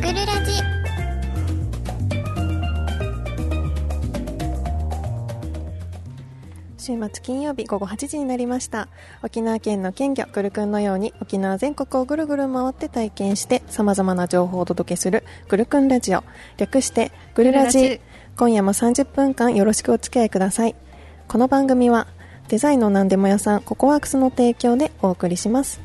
ぐるラジ。週末金曜日午後8時になりました。沖縄県の県魚ぐるくんのように沖縄全国をぐるぐる回って体験して様々な情報をお届けするぐるくんラジオ。略してぐるラジ。ぐるラジ。今夜も30分間よろしくお付き合いください。この番組はデザインの何でも屋さんココワークスの提供でお送りします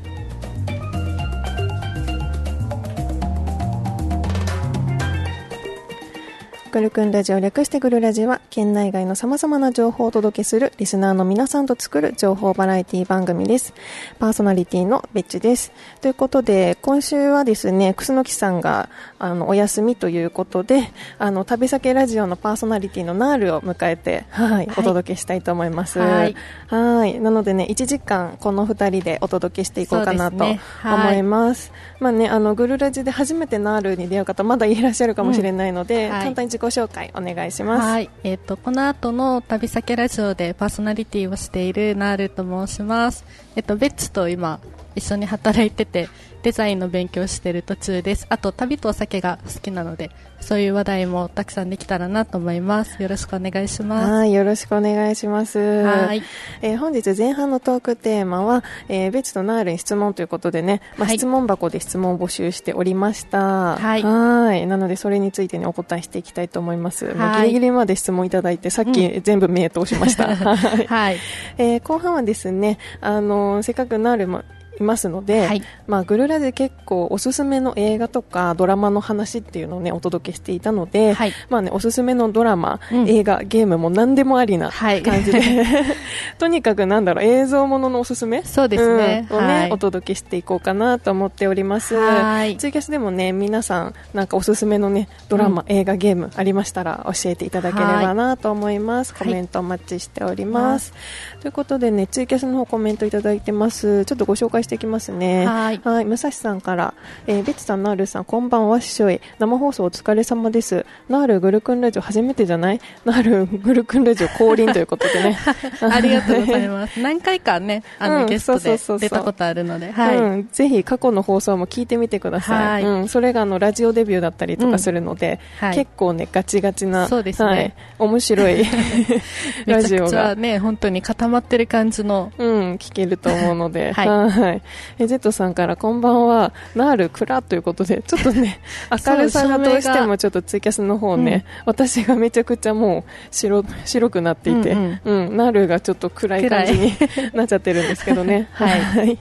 ぐるくんラジオ略してぐるラジは県内外の様々な情報をお届けするリスナーの皆さんと作る情報バラエティ番組です。パーソナリティのベッチです。ということで、今週はですね、楠木さんがあのお休みということで、あの旅先ラジオのパーソナリティのナールを迎えて、はい、お届けしたいと思います。はいはいなのでね、1時間この2人でお届けしていこうかなとそうですねはい思います。まあね、あのグルラジで初めてナールに出会う方まだいらっしゃるかもしれないので、うんはい簡単に自己紹介お願いします。はい。えっ、と、この後の旅先ラジオでパーソナリティをしているナールと申します。えっ、と、ベッツと今、一緒に働いてて、デザインの勉強をしている途中です。あと、旅とお酒が好きなので、そういう話題もたくさんできたらなと思います。よろしくお願いします。はい、よろしくお願いします。はいえー本日前半のトークテーマは、えー、ベッチとナールに質問ということでね、まあ、はい質問箱で質問を募集しておりました。はいはいなので、それについてね、お答えしていきたいと思います。ギリギリまで質問いただいて、さっき全部目通しました。はいはい。えー後半はですね、あのーせっかくナールもいますので、はい。まあ、グルラで結構おすすめの映画とかドラマの話っていうのをね、お届けしていたので、はい。まあね、おすすめのドラマ、うん。映画、ゲームも何でもありなはい。感じで、とにかくなんだろう、映像もののおすすめそうですね。うん。をね、はい。お届けしていこうかなと思っております。はい。ツイキャスでもね、皆さん、なんかおすすめのね、ドラマ、映画、ゲームありましたら教えていただければなと思います。はい。コメントお待ちしております。ということでね、ツイキャスの方コメントいただいてます。ちょっとご紹介していきますね。はいはい、武蔵さんから、えー、ベッチさん、ナールさん、こんばんは、ししょい。生放送お疲れ様です。ナールグルクンラジオ初めてじゃない？ナールグルクンラジオ降臨ということでね。ありがとうございます。何回かね、あの、うんゲストで出たことあるので、はい。うん、ぜひ過去の放送も聞いてみてください、はいうん、それがあのラジオデビューだったりとかするので、うんはい結構ねガチガチなそうですねはい、面白いラ めちゃくちジオがゃね、本当に固まってる感じの、うん、聞けると思うので、は いはい。え、ゼットさんから、こんばんは、ナール暗ということで、ちょっとね、明るさがどうしてもちょっとツイキャスの方ね、私がめちゃくちゃもう白、白くなっていて、ううん。ん、ナールがちょっと暗い感じに なっちゃってるんですけどね。はい。い。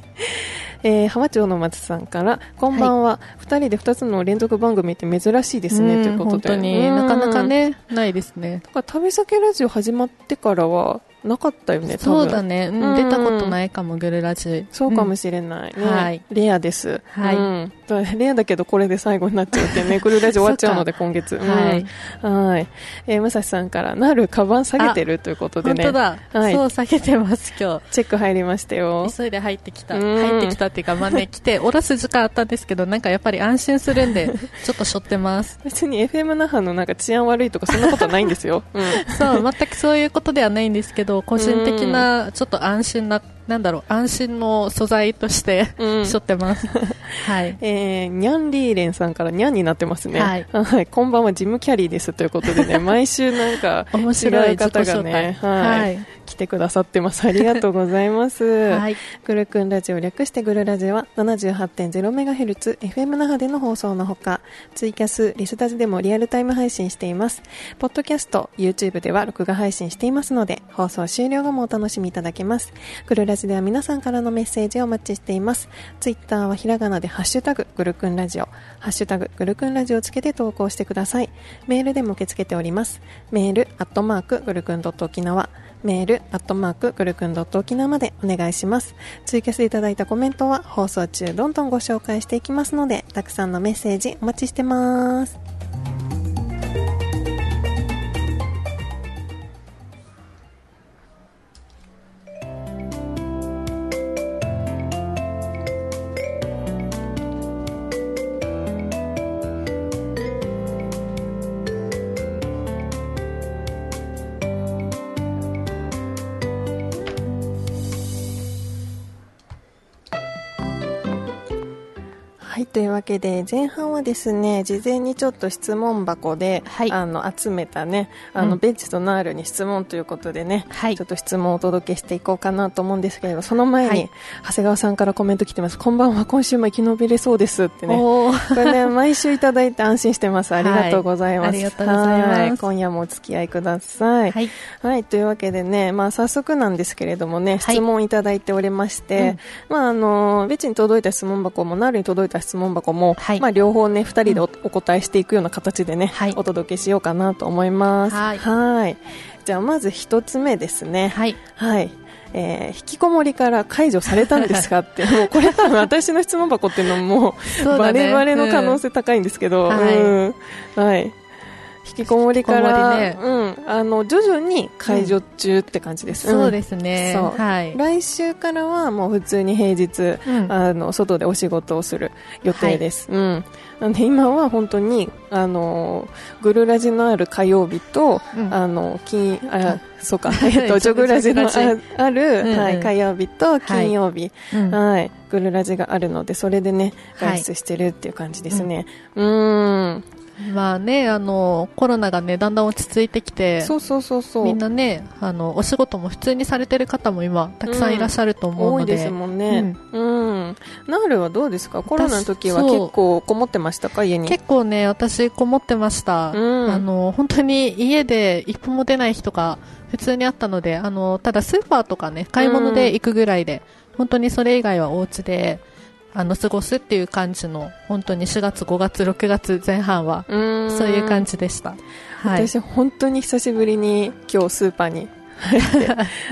えー浜町の松さんから、こんばんは、二、人で二つの連続番組って珍しいですね、ということで。本当に。うんなかなかね、ないですね。だから旅先ラジオ始まってからはなかったよね、そうだね、うんうん。出たことないかも、グルラジ。そうかもししれない、ねはい。レアです、はい。うん。だレアだけどこれで最後になっちゃうってね、グルラジ終わっちゃうので今月、うん。はい。はい、えー、武蔵さんからなるカバン下げてるということでね、本当だ、はい。そう、下げてます、今チェック入りましたよ。日。急いで入ってきた。うん。入ってきたっていうか、まあね、来て、おろす時間あったんですけど、なんかやっぱり安心するんで、ちょっとしょってます。別に FM 那覇のなんか治安悪いとかそんなことないんですよ。うん。そう、全くそういうことではないんですけど、個人的な、ちょっと安心な、なんだろう、安心の素材として、うんしょってます。はい。えー、ニャンリーレンさんからニャンになってますね。はいはい。こんばんは、ジム・キャリーですということでね、毎週なんか、面白い方がね、はい、はい来てくださってます。ありがとうございます。はい。グルクンラジオ略してグルラジオは 78.0MHz FM 那覇での放送のほか、ツイキャス、リスタジでもリアルタイム配信しています。ポッドキャスト、YouTube では録画配信していますので、放送終了後もお楽しみいただけます。グルララジでは皆さんからのメッセージをお待ちしています。ツイッターはひらがなでハッシュタググルクンラジオ、ハッシュタググルクンラジオをつけて投稿してください。メールでも受け付けております。メール、アットマーク、グルクンドット沖縄、メール、アットマーク、ぐるくん.沖縄までお願いします。ツイキャスいただいたコメントは放送中どんどんご紹介していきますので、たくさんのメッセージお待ちしてます。はい、というわけで、前半はですね、事前にちょっと質問箱で、はいあの、集めたね、あの、うんベッチとナールに質問ということでね、はいちょっと質問をお届けしていこうかなと思うんですけれど、その前に、はい長谷川さんからコメント来てます。こんばんは、今週も生き延びれそうですってね。これね、毎週いただいて安心してます。ありがとうございます。はいありがとうございますはい今夜もお付き合いください。はい。はい、というわけでね、まあ早速なんですけれどもね、はい質問いただいておりまして、まああの、ベチに届いた質問箱も、ナールに届いた質問箱も、はい。まあ両方ね、二人でお,、お答えしていくような形でね、はい。お届けしようかなと思います。はい。はい。じゃあまず一つ目ですね。はい。はい。えー引きこもりから解除されたんですかって、もうこれ多分私の質問箱っていうのも、バね。レバレの可能性高いんですけど、うんうん。はい。引きこもりから、引きこうん、あの、徐々に解除中って感じです。そうす。ですね。はい。来週からはもう普通に平日、うんあの、外でお仕事をする予定です。うん。なんで今は本当に、あの、グルラジのある火曜日と、うんあの、金、あ、そうか、いえっと、ジョグラジのあある、うんうんはい、火曜日と金曜日、うんはい、グルラジがあるので、それでね、はい外出してるっていう感じですね。うーん。まあね、あの、コロナがね、だんだん落ち着いてきて、そうそうそうそう。みんなね、あの、お仕事も普通にされてる方も今、たくさんいらっしゃると思うので。多いですもんね。うん。ナールはどうですか？コロナの時は結構こもってましたか？家に。結構ね、私、こもってました。うんあの、本当に家で一歩も出ない日とか、普通にあったので、あの、ただスーパーとかね、買い物で行くぐらいで、本当にそれ以外はお家で、あの、過ごすっていう感じの、本当に4月、5月、6月前半は、うんそういう感じでした。はい。私本当に久しぶりに今日スーパーに入って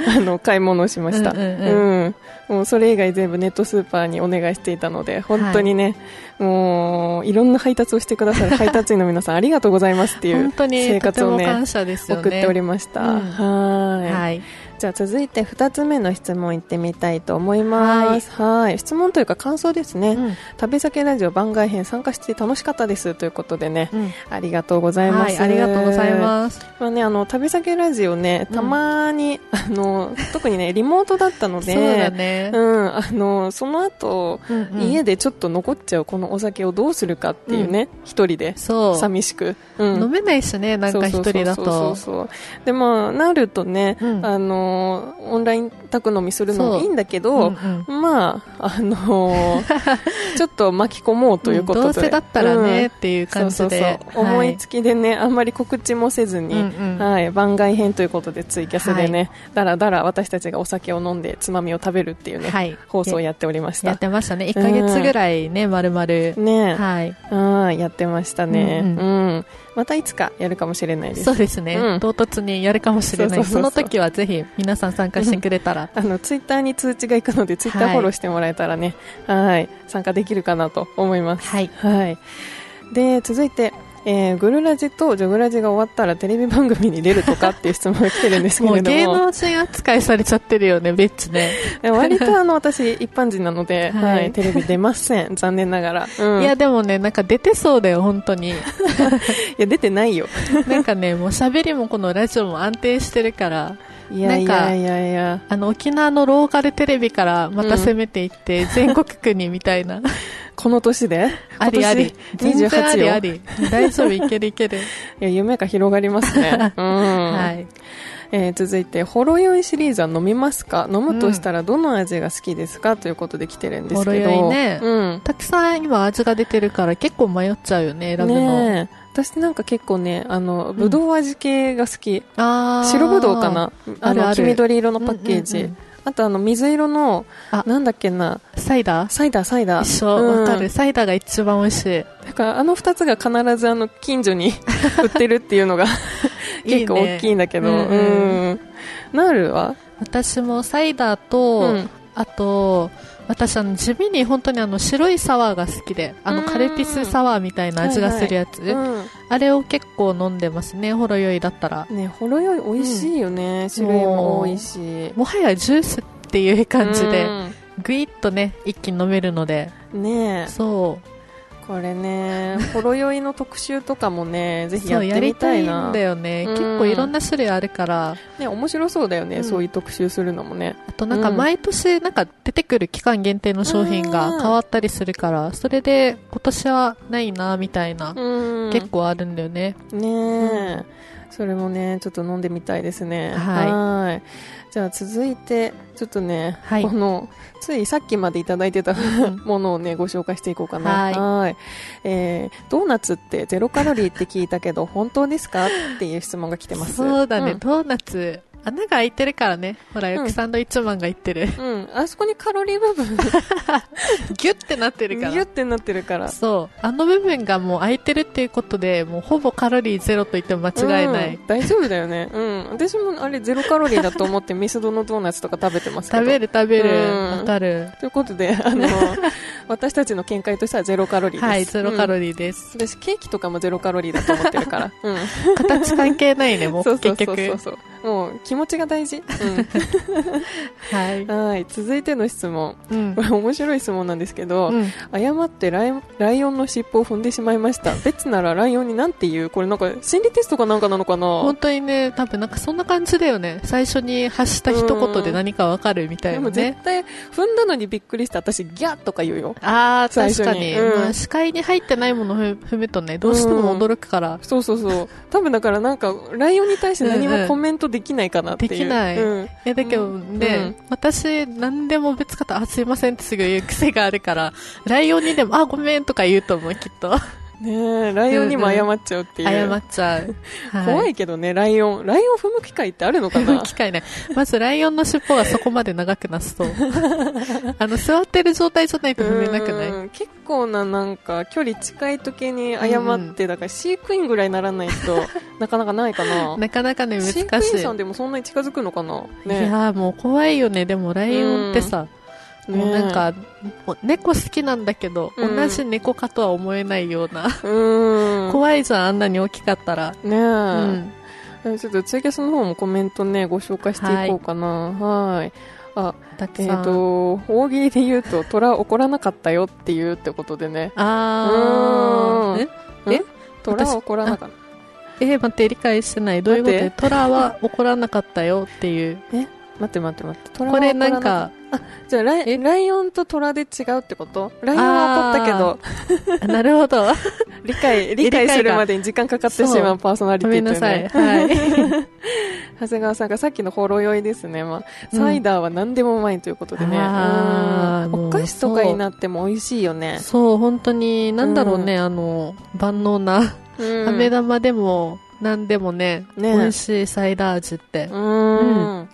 あの買い物をしましたうんうんうんうんもうそれ以外全部ネットスーパーにお願いしていたので本当にね、もういろんな配達をしてくださる 配達員の皆さんありがとうございますっていう本当に生活をね感謝ですよね。送っておりました、うんはいはい。じゃあ続いて2つ目の質問いってみたいと思います。はい。質問というか感想ですね、うん。旅先ラジオ番外編参加して楽しかったですということでね、うん。ありがとうございます、はい、ありがとうございます。まあね、あの旅先ラジオね、たまに、あの特にねリモートだったので、そうだね。うん、あのその後、うんうん。家でちょっと残っちゃうこのお酒をどうするかっていうね、一人でそう。寂しく、うん。飲めないしね、なんか一人だそうそうそうと。そう。でもなるとね、うん。あのオンライン宅飲みするのもいいんだけど、うんうん。まああの ちょっと巻き込もうということで、どうせだったらね、うんっていう感じそうで。そうそう思いつきでね、あんまり告知もせずに、うんうん。はい、番外編ということでツイキャスでね、だらだら私たちがお酒を飲んでつまみを食べるっていうね、はい。放送をやっておりまし。やったてましたね。1ヶ月ぐらいね、丸々。ね。はい。はい、やってましたね、ううん。んまたいつかやるかもしれないです。そうですね、うん唐突にやるかもしれない。その時はぜひ皆さん参加してくれたら。あのツイッターに通知が行くのでツイッターはいフォローしてもらえたらね、はい、参加できるかなと思います。はい。はい。で、続いて、えー、グルラジとジョグラジが終わったらテレビ番組に出るとかっていう質問が来てるんですけれども。芸能人扱いされちゃってるよね、ベッチ割と あの私一般人なので、ははいい、テレビ出ません。残念ながら。うん、いや、いや、でもね、なんか出てそうだよ、本当に。出てないよ。なんかね、もう喋りもこのラジオも安定してるから、いやいやいやいや。あの、沖縄のローカルテレビからまた攻めていって、全国区にみたいな。この年で？ありあり。全然あ28よ。りあり。大丈夫、いけるいける。いや、夢が広がりますね。うん。はい。えー続いて、ほろ酔いシリーズは飲みますか？飲むとしたらどの味が好きですか、ということで来てるんですけど。ほろ酔いねうん。たくさん今味が出てるから結構迷っちゃうよね、選ぶの。ねえ私なんか結構ね、あの、ぶどう味系が好き。あー。白ぶどうかな？あの、ある。ある黄緑色のパッケージ。うんうんうん。あとあの、水色のあ、なんだっけな、サイダー？サイダー、サイダー。一緒、うん。わかる。サイダーが一番美味しい。だからあの二つが必ずあの近所に 売ってるっていうのが結構いいね。大きいんだけど、うんうん。うん。ナールは私もサイダーと、うん。あと、私あの地味に本当にあの白いサワーが好きで、あのうん。カルピスサワーみたいな味がするやつ、うん。あれを結構飲んでますね、ほろ酔いだったら。ねほろ酔い美味しいよね、種類も多いし。もはやジュースっていう感じでう、ん。ぐいっとね、一気に飲めるので、ね。そこれね、ほろ酔いの特集とかもね、ぜひやってみりたいな。んだよね、うん結構いろんな種類あるからね、面白そうだよね、うんそういう特集するのもね。あとなんかうん毎年なんか出てくる期間限定の商品が変わったりするから、それで今年はないなみたいな、うん。結構あるんだよね。ねえ、それもね、ちょっと飲んでみたいですね。はい。じゃあ続いて、ちょっとね、はい。この、ついさっきまでいただいてたものをね、ご紹介していこうかな。はい。えードーナツってゼロカロリーって聞いたけど、本当ですか？っていう質問が来てます。そうだね、ん。ドーナツ、穴が開いてるからね。ほら、うんよくサンドイッチマンが言ってる。うん、あそこにカロリー部分 ギュッてなってるから。ギュってなってるから。そう。あの部分がもう空いてるっていうことで、もうほぼカロリーゼロと言っても間違いない。うん大丈夫だよね。うん。私もあれゼロカロリーだと思ってミスドのドーナツとか食べてますけど。食べる食べる。うんわかる。ということで、あの、私たちの見解としてはゼロカロリーです。はい、ゼロカロリー。です。私、ケーキとかもゼロカロリーだと思ってるから。うん。形関係ないね、もうそうそう結局。そうそう。もう気持ちが大事。はい。うん。はい。続いての質問。うんこ。れ面白い質問なんですけど、うん誤ってライオンライオンの尻尾を踏んでしまいました。ベッツならライオンになんて言う？これなんか心理テストかなんかなのかな？本当にね、多分なんかそんな感じだよね。最初に発した一言で何かわかるみたいでもなね。絶対踏んだのにびっくりして私ギャッとか言うよ。あー、最初確かに。にうんまあ視界に入ってないものを踏踏むとね、どうしても驚くから。そうそうそう。多分だからなんか、ライオンに対して何うんうんもコメントできないかなっていう。できないうん。え、だけどね、私、何でも別方、あ、すいませんってすぐ言う癖があるから、ライオンにでも、あ、ごめんとか言うと思う、きっと。ねえ、ライオンにも謝っちゃうっていう。謝っちゃう。は怖いけどね、ライオン。ライオン踏む機会ってあるのか踏むな？機会ない。まず、ライオンの尻尾がそこまで長くなすと。あの、座ってる状態じゃないと踏めなくない？うん結構ななんか、距離近い時に謝って、だから飼育員ぐらいにならないと、なかなかないかな。なかなかね、難しい。飼育員さんでもそんなに近づくのかな？いねやーもう怖いよね。でも、ライオンってさ、ねもうなんか、もう猫好きなんだけど、うん同じ猫かとは思えないような。うん。怖いじゃん、あんなに大きかったら。ねえ。うん。えちょっとツイキャスの方もコメントね、ご紹介していこうかな。はい。あ、えっ、たくさん。と、大喜利で言うと、虎怒らなかったよっていうってことでね。あー。うんえ？え？虎は怒らなかっえー、待って、理解してない。どういうこと？で、トラは怒らなかったよっていう。た。待って待って待って。これなんか、じゃあライ、ライオンと虎で違うってこと？ライオンは怒ったけど、あなるほど。理解、理解するまでに時間かかってしまうパーソナリテごめんなさい。ね。はい。長谷川さんがさっきのほろ酔いですね。まあ、うんサイダーは何でもうまいということでね。お菓子とかになっても美味しいよね。そう、本当に、なんだろうね、あの、万能な、うん飴玉でも、なんでもね、ね美味しいサイダー味って。うん。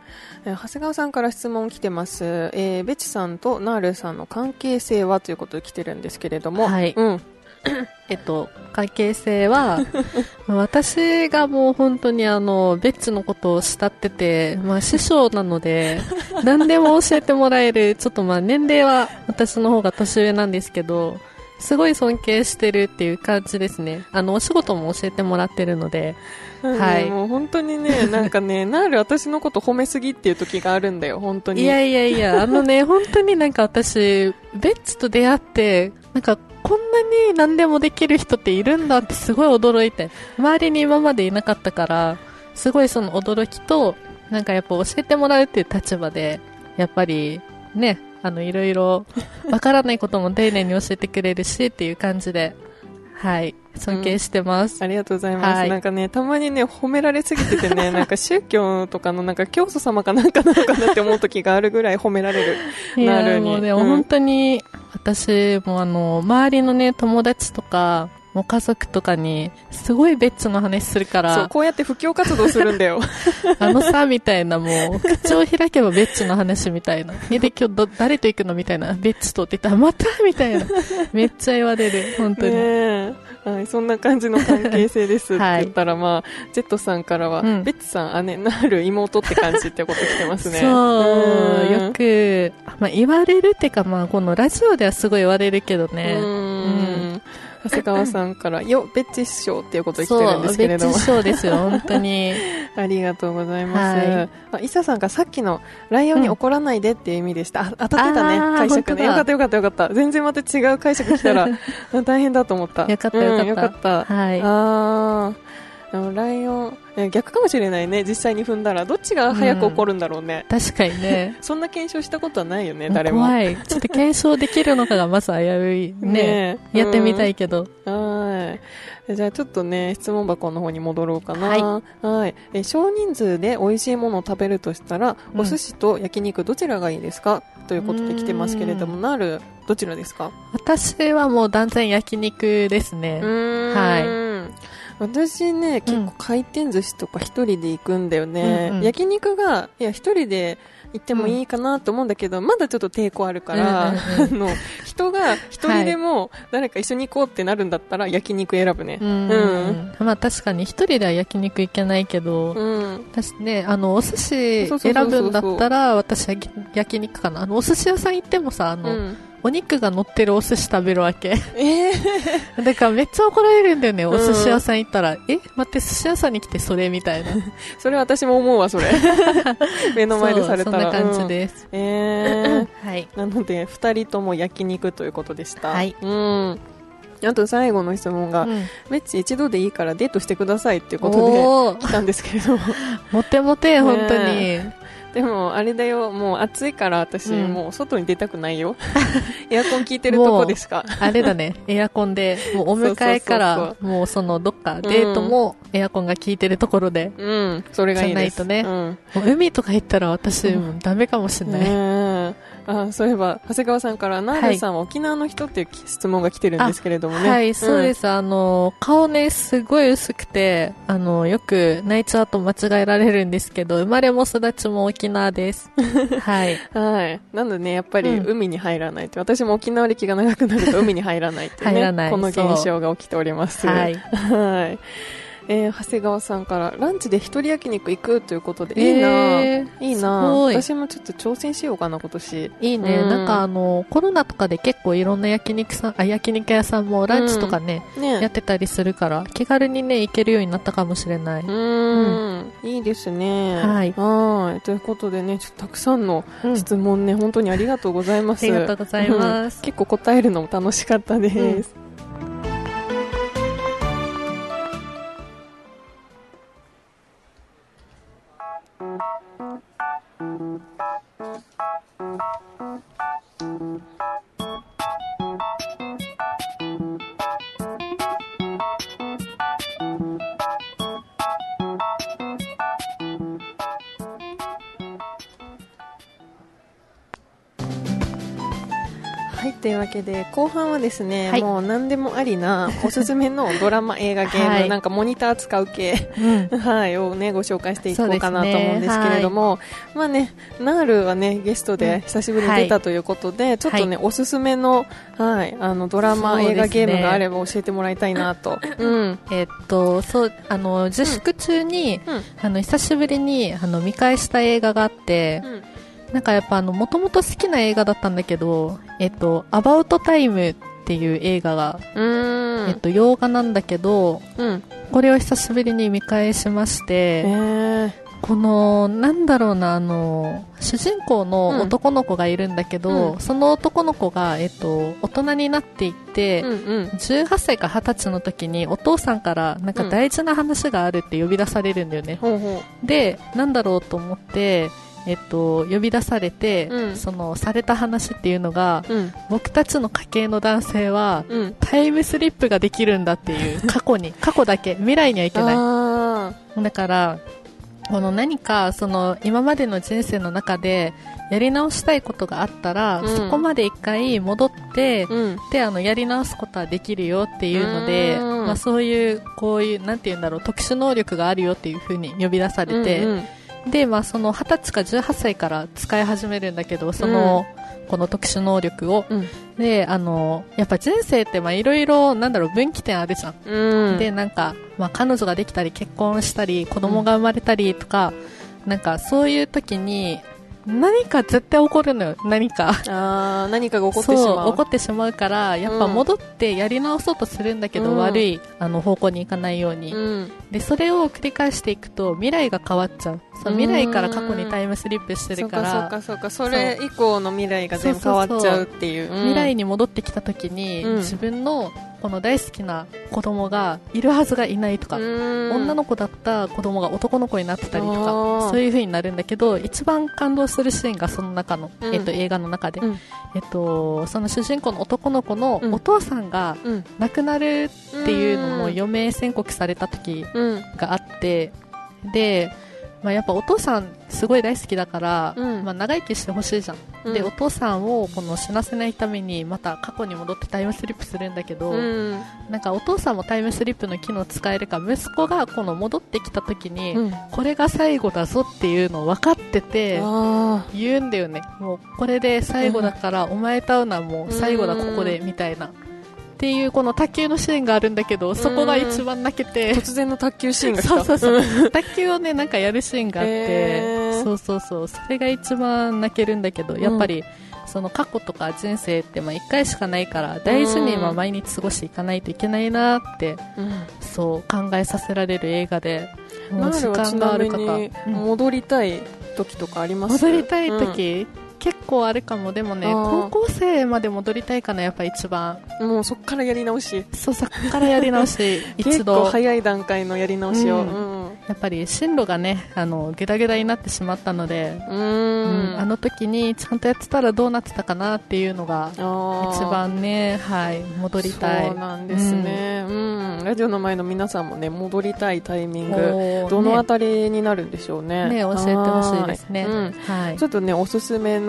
えー長谷川さんから質問来てます。えー、ベチさんとナールさんの関係性はということで来てるんですけれども。はいうん。えっと、関係性は、私がもう本当にあの、ベッツのことを慕ってて、まあ師匠なので、何でも教えてもらえる、ちょっとまあ年齢は私の方が年上なんですけど、すごい尊敬してるっていう感じですね。あの、お仕事も教えてもらってるので、はいもう本当にね、なんかね、ナール私のこと褒めすぎっていう時があるんだよ、本当に。いやいやいや、あのね、本当になんか私、ベッツと出会って、なんかこんなに何でもできる人っているんだってすごい驚いて、周りに今までいなかったから、すごいその驚きと、なんかやっぱ教えてもらうっていう立場で、やっぱりね、あのいろいろ わからないことも丁寧に教えてくれるしっていう感じで、はい、尊敬してます。ありがとうございます。はいなんかね、たまにね、褒められすぎててね、なんか宗教とかのなんか教祖様かなんかなのかなって思う時があるぐらい褒められる。いなるにやもうね、うん本当に、私もあの、周りのね、友達とか、もう家族とかに、すごいベッツの話するかそう、ら、こうやって布教活動するんだよ。あのさ、みたいな、もう、口を開けばベッツの話みたいな。え、で、今日ど、誰と行くのみたいな。ベッツとって言ったら、またみたいな。めっちゃ言われる、本当に。はい、そんな感じの関係性ですってはい言ったら、まあ、ジェットさんからは、うんベッツさん、姉、なる妹って感じってこと来てますね。そう、んよく、まあ、言われるっていうか、まあ、このラジオではすごい言われるけどね。うん。長谷川さんから、よ、ベッチ師匠っていうことで来そてるんでう、すけれども別。賞ですよ、本当に。ありがとうございます。はいあ、イサさんがさっきのライオンに怒らないでっていう意味でした。あ当たってたね、解釈ね。よかったよかったよかった。全然また違う解釈来たら 大変だと思った。よかったよかったうんよかった。はい。あー。ライオン、え逆かもしれないね、実際に踏んだら。どっちが早く怒るんだろうね。確かにね。そんな検証したことはないよね、誰も。怖い。ちょっと検証できるのかがまず危うい。ね ねえやってみたいけど。はい。じゃあちょっとね、質問箱の方に戻ろうかな。ははい。え少人数で美味しいものを食べるとしたら、うんお寿司と焼肉どちらがいいですか？ということで来てますけれども、なる、どちらですか？私はもう断然焼肉ですね。はい。私ね、結構回転寿司とか一人で行くんだよね。うんうん焼肉が、いや、一人で行ってもいいかなと思うんだけど、まだちょっと抵抗あるから、うんうんあの、人が一人でも誰か一緒に行こうってなるんだったら焼肉選ぶね。うん。うんまあ確かに一人では焼肉行けないけど、うん。私ね、あの、お寿司選ぶんだったら、私は焼焼肉かな。あの、お寿司屋さん行ってもさ、あの、うんお肉が乗ってるお寿司食べるわけ。えー、だからめっちゃ怒られるんだよね、んお寿司屋さん行ったら。え待って、寿司屋さんに来てそれみたいな。それ私も思うわ、それ。目の前でされたら。そんな感じうんです。えー、はい。なので、二人とも焼肉ということでした。はいうん。あと最後の質問が、うんメッチ一度でいいからデートしてくださいっていうことで来たんですけれども。モテモテ、本当に。ねでも、あれだよ、もう暑いから私、うん。もう外に出たくないよ。エアコン効いてるとこですか。あれだね、エアコンで、もうお迎えからもうそのどっかデートもエアコンが効いてるところで、うん、それがいいです。じゃないとうん。もう海とか行ったら私、うん。ダメかもしれない。ねえあそういえば長谷川さんからナールさんは沖縄の人っていう質問が来てるんですけれどもねはい、そうですす。あの、顔ね、すごい薄くて、あの、よくナイチャーと間違えられるんですけど、生まれも育ちも沖縄です。はい。はい。なのでね、やっぱりうん海に入らないと。私も沖縄歴が長くなると海に入らないっていうね。この現象が起きております。はい。はい。えー長谷川さんから、ランチで一人焼肉行くということで、いいな、えーいいなすごい私もちょっと挑戦しようかな、今年。いいね、うんなんかあの、コロナとかで結構いろんな焼肉さん、あ、焼肉屋さんもランチとかね、やねってたりするから、気軽にね、行けるようになったかもしれない。うーん、いいですね。はいはい。ということでね、ちょっとたくさんのうん質問ね、本当にありがとうございます。ありがとうございます。結構答えるのも楽しかったです。けで、後半はですね、はいもう何でもありな、おすすめのドラマ、映画、ゲーム、はいなんかモニター使う系、うん。はい、をね、ご紹介していこうかなと思うんですけれども、まあね、ナールはね、ゲストうんで久しぶりに出たということで、ちょっとね、おすすめの、はい、あの、ドラマ、ね映画、ゲームがあれば教えてもらいたいなと。うん。えっと、そう、あの、自粛中に、うん。あの、久しぶりに、あの、見返した映画があって、うん。なんかやっぱあの、もともと好きな映画だったんだけど、えっと、アバウトタイムっていう映画が。えっと、洋画なんだけど、うん。これを久しぶりに見返しましえて、ー。この、なんだろうな、あの、主人公の男の子がいるんだけど、うんその男の子が、えっと、大人になっていって、うんうん。18歳か20歳の時にお父さんからなんか大事な話があるって呼び出されるんだよね。ほうほで、なんだろうと思って、えっと、呼び出されて、うんその、された話っていうのが、う。うん。僕たちの家系の男性は、うん。タイムスリップができるんだっていう、過去に、過去だけ、未来にはいけない。あだから、この何か、その、今までの人生の中で、やり直したいことがあったら、うんそこまで一回戻って、ー。うん。で、あの、やり直すことはできるよっていうので、うんまあそういう、こういう、なんて言うんだろう、特殊能力があるよっていう風に呼び出されて、うんうんで、まあその20歳か18歳から使い始めるんだけど、その、この特殊能力を。うんで、あの、やっぱ人生ってまあいろいろ、なんだろう、分岐点あるじゃん。うん。で、なんか、まあ彼女ができたり、結婚したり、子供が生まれたりとか、なんかそういう時に、何か絶対起こるのよ、何か。あー何かが起こってしまう。起こってしまうからやっぱ戻ってやり直そうとするんだけど、うん。悪いあの方向に行かないように、うん。でそれを繰り返していくと未来が変わっちゃう。そう未来から過去にタイムスリップしてるかからそうかそうかそれ以降の未来が全部変わっちゃうっていう。うん。未来に戻ってきた時に、うん。自分のこの大好きな子供がいるはずがいないとか、うん。女の子だった子供が男の子になってたりとあかー。そういう風になるんだけど一番感動するシーンがその中の、うん。えっと、映画の中で、うん。えっと、その主人公の男の子のうん。お父さんがうん。亡くなるっていうのもうん余命宣告された時うんがあってで、まあ、やっぱお父さんすごい大好きだから、うん。まあ、長生きしてほしいじゃん、うん。でお父さんをこの死なせないためにまた過去に戻ってタイムスリップするんだけど、うん。なんかお父さんもタイムスリップの機能使えるから息子がこの戻ってきた時に、うん。これが最後だぞっていうのを分かっててあ言うんだよね。もうこれで最後だからお前と会うのはもう最後だここでみたいなっていうこの卓球のシーンがあるんだけどそこが一番泣けーて。突然の卓球シーンがそうそうそう。卓球をねなんかやるシーンがあって、へー。そうそうそう。それが一番泣けるんだけどやっぱり、その過去とか人生ってまあ1回しかないから大事にまあ毎日過ごしていかないといけないなってうん。そう考えさせられる映画でもう時間がある方、戻りたい時とかあります？戻りたい時、結構あるかも。でもね高校生まで戻りたいかなやっぱ一番。うんもうそっからやり直し。そうそこからやり直し 一度。早い段階のやり直しを。うん。うん。やっぱり進路がねあのグダグダになってしまったので、ううん。んあの時にちゃんとやってたらどうなってたかなっていうのが一番ねはい戻りたい。そうなんですね、うん。ラジオの前の皆さんもね戻りたいタイミングどのあねたりになるんでしょうね。ね教えてほしいですね。はい。ちょっとねおすすめの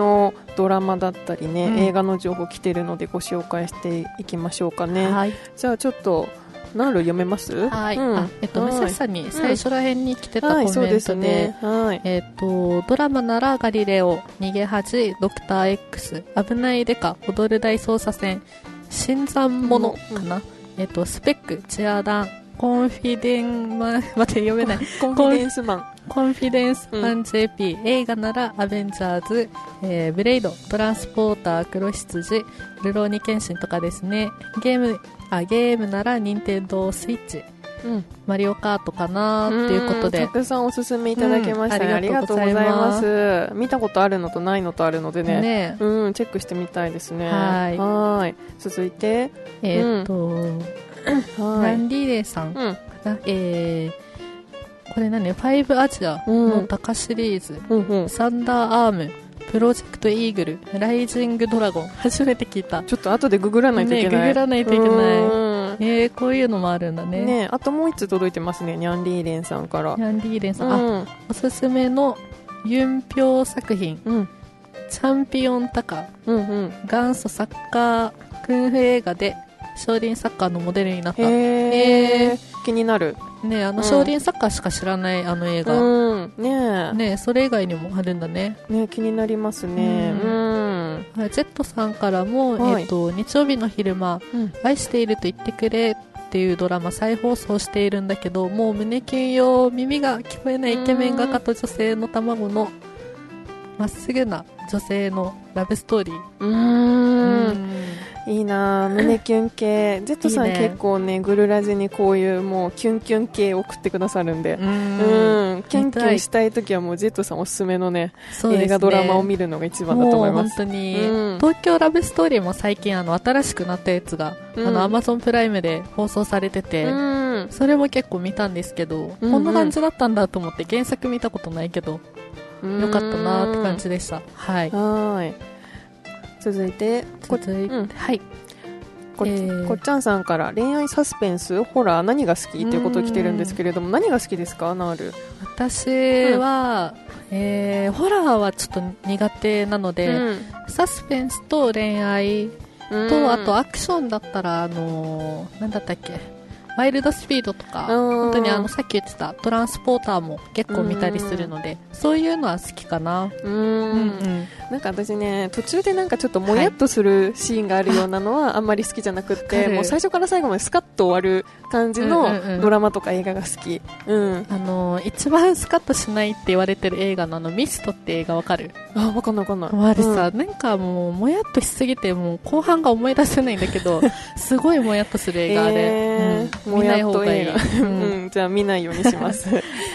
ドラマだったりね、うん。映画の情報来てるのでご紹介していきましょうかね、はい。じゃあちょっとナール読めます？はい、うん。あえっと、はさんに最初らへんに来てたコはいメントで、そうですね。はい。えっと、ドラマならガリレオ、逃げ恥、ドクター X、危ないデカ、踊る大捜査線、新参者かな、えっと、スペック、チアダン、コンフィデンマン、待って読めない、コンフィデンスマン。コンフィデンスうん。マン JP、映画ならアベンジャーズ、えーブレイド、トランスポーター、黒羊、ルローニケンシンとかですね。ゲーム、あ、ゲームなら任天堂スイッチ、うん。マリオカートかなっていうことで。んた。くさんおすすめいただきました。ね、うんありがとうございます。見たことあるのとないのとあるのでね。ね。うんチェックしてみたいですね。はい。はい。続いて。えーっと、はいランディレイさんかうん。な、えー、これ何？ファイブアジアのタカシリーズ、うんうん。サンダーアーム、プロジェクトイーグル、ライジングドラゴン、初めて聞いた。ちょっと後でググらないといけない、ねググらないといけない。うん。えー、こういうのもあるんだね。ねあともう一つ届いてますね。ニャンリーレンさんから。ランディレイさん、あ、うん。おすすめのユンピョウ作品、うん。チャンピオンタカ、うんうん。元祖サッカー、クンフ映画で、少林サッカーのモデルになった。へへえ。気になる。ねあの、うん。少林サッカーしか知らないあの映画。うんねねそれ以外にもあるんだね。ね気になりますね。ううん。はい、ジェットさんからも、はい。えっ、と、日曜日の昼間、うん。愛していると言ってくれっていうドラマ再放送しているんだけど、もう胸キュンよ、耳が聞こえないイケメン画家と女性の卵の、まっすぐな女性のラブストーリー。ううんいいなあ胸キュン系。Z さん結構ねグルラジにこういうもうキュンキュン系送ってくださるんで。ううん。んキュンキュンしたい時はもう Z さんおすすめのねね。映画ドラマを見るのが一番だと思います。本当に、うん。東京ラブストーリーも最近あの新しくなったやつが、うん。あのアマゾンプライムで放送されてて、うん。それも結構見たんですけど、うんうん。こんな感じだったんだと思って原作見たことないけど、よかったなって感じでした。はい。はーい続いてこ続いて、うんはい。こ,、えー。こっちゃんさんから恋愛サスペンスホラー何が好き？ということ来てるんですけれども何が好きですか？ナール。私は、えーホラーはちょっと苦手なので、うん。サスペンスと恋愛と、うん。あとアクションだったら、あのーなんだったっけ、ワイルドスピードとか、本当にあの、さっき言ってたトランスポーターも結構見たりするので、そういうのは好きかな。うん。うんなんか私ね、途中でなんかちょっともやっとするシーンがあるようなのはあんまり好きじゃなくて、もう最初から最後までスカッと終わる感じのドラマとか映画が好き。うん。あの、一番スカッとしないって言われてる映画のあの、ミストって映画わかる？あ、わかんないわかんない。あれさ、うん、なんかもう、もやっとしすぎて、もう後半が思い出せないんだけど、すごいもやっとする映画で、えー、うん、見ない方がいい。うん、じゃあ見ないようにします。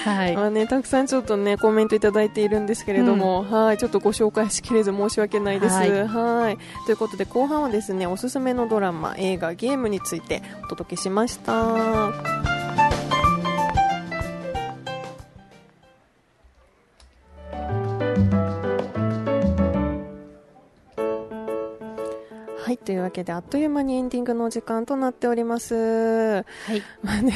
はい。まあね、たくさんちょっとね、コメントいただいているんですけれども、はい、ちょっとご紹介しきれず申し訳ないです。はい。はいということで、後半はですね、おすすめのドラマ、映画、ゲームについてお届けしました。というわけで、あっという間にエンディングのお時間となっております。はい。まあね、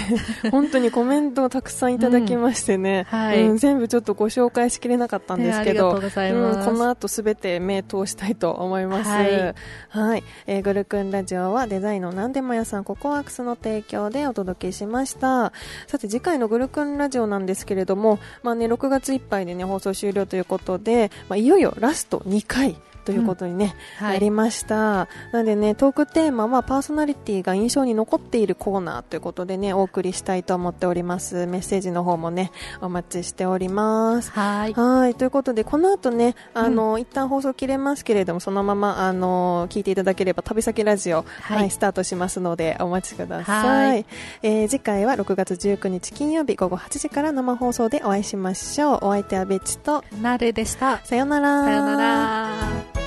本当にコメントをたくさんいただきましてね、うん、はい、うん、全部ちょっとご紹介しきれなかったんですけど、ね、うん、この後すべて目通したいと思います。はい。はい、えー、グルクンラジオはデザインの何でも屋さんココアクスの提供でお届けしました。さて次回のグルクンラジオなんですけれども、まあね、6月いっぱいでね、放送終了ということで、まあ、いよいよラスト2回、ということにね、うんはい、なりました。なのでね、トークテーマはパーソナリティが印象に残っているコーナーということでね、お送りしたいと思っております。メッセージの方もね、お待ちしております。はい。はい。ということで、この後ね、あの、うん、一旦放送切れますけれども、そのまま、あの、聞いていただければ、旅先ラジオ、はい、はい、スタートしますので、お待ちください。いえー、次回は6月19日金曜日午後8時から生放送でお会いしましょう。お相手はベッチと、なるでした。さよなら。さよなら。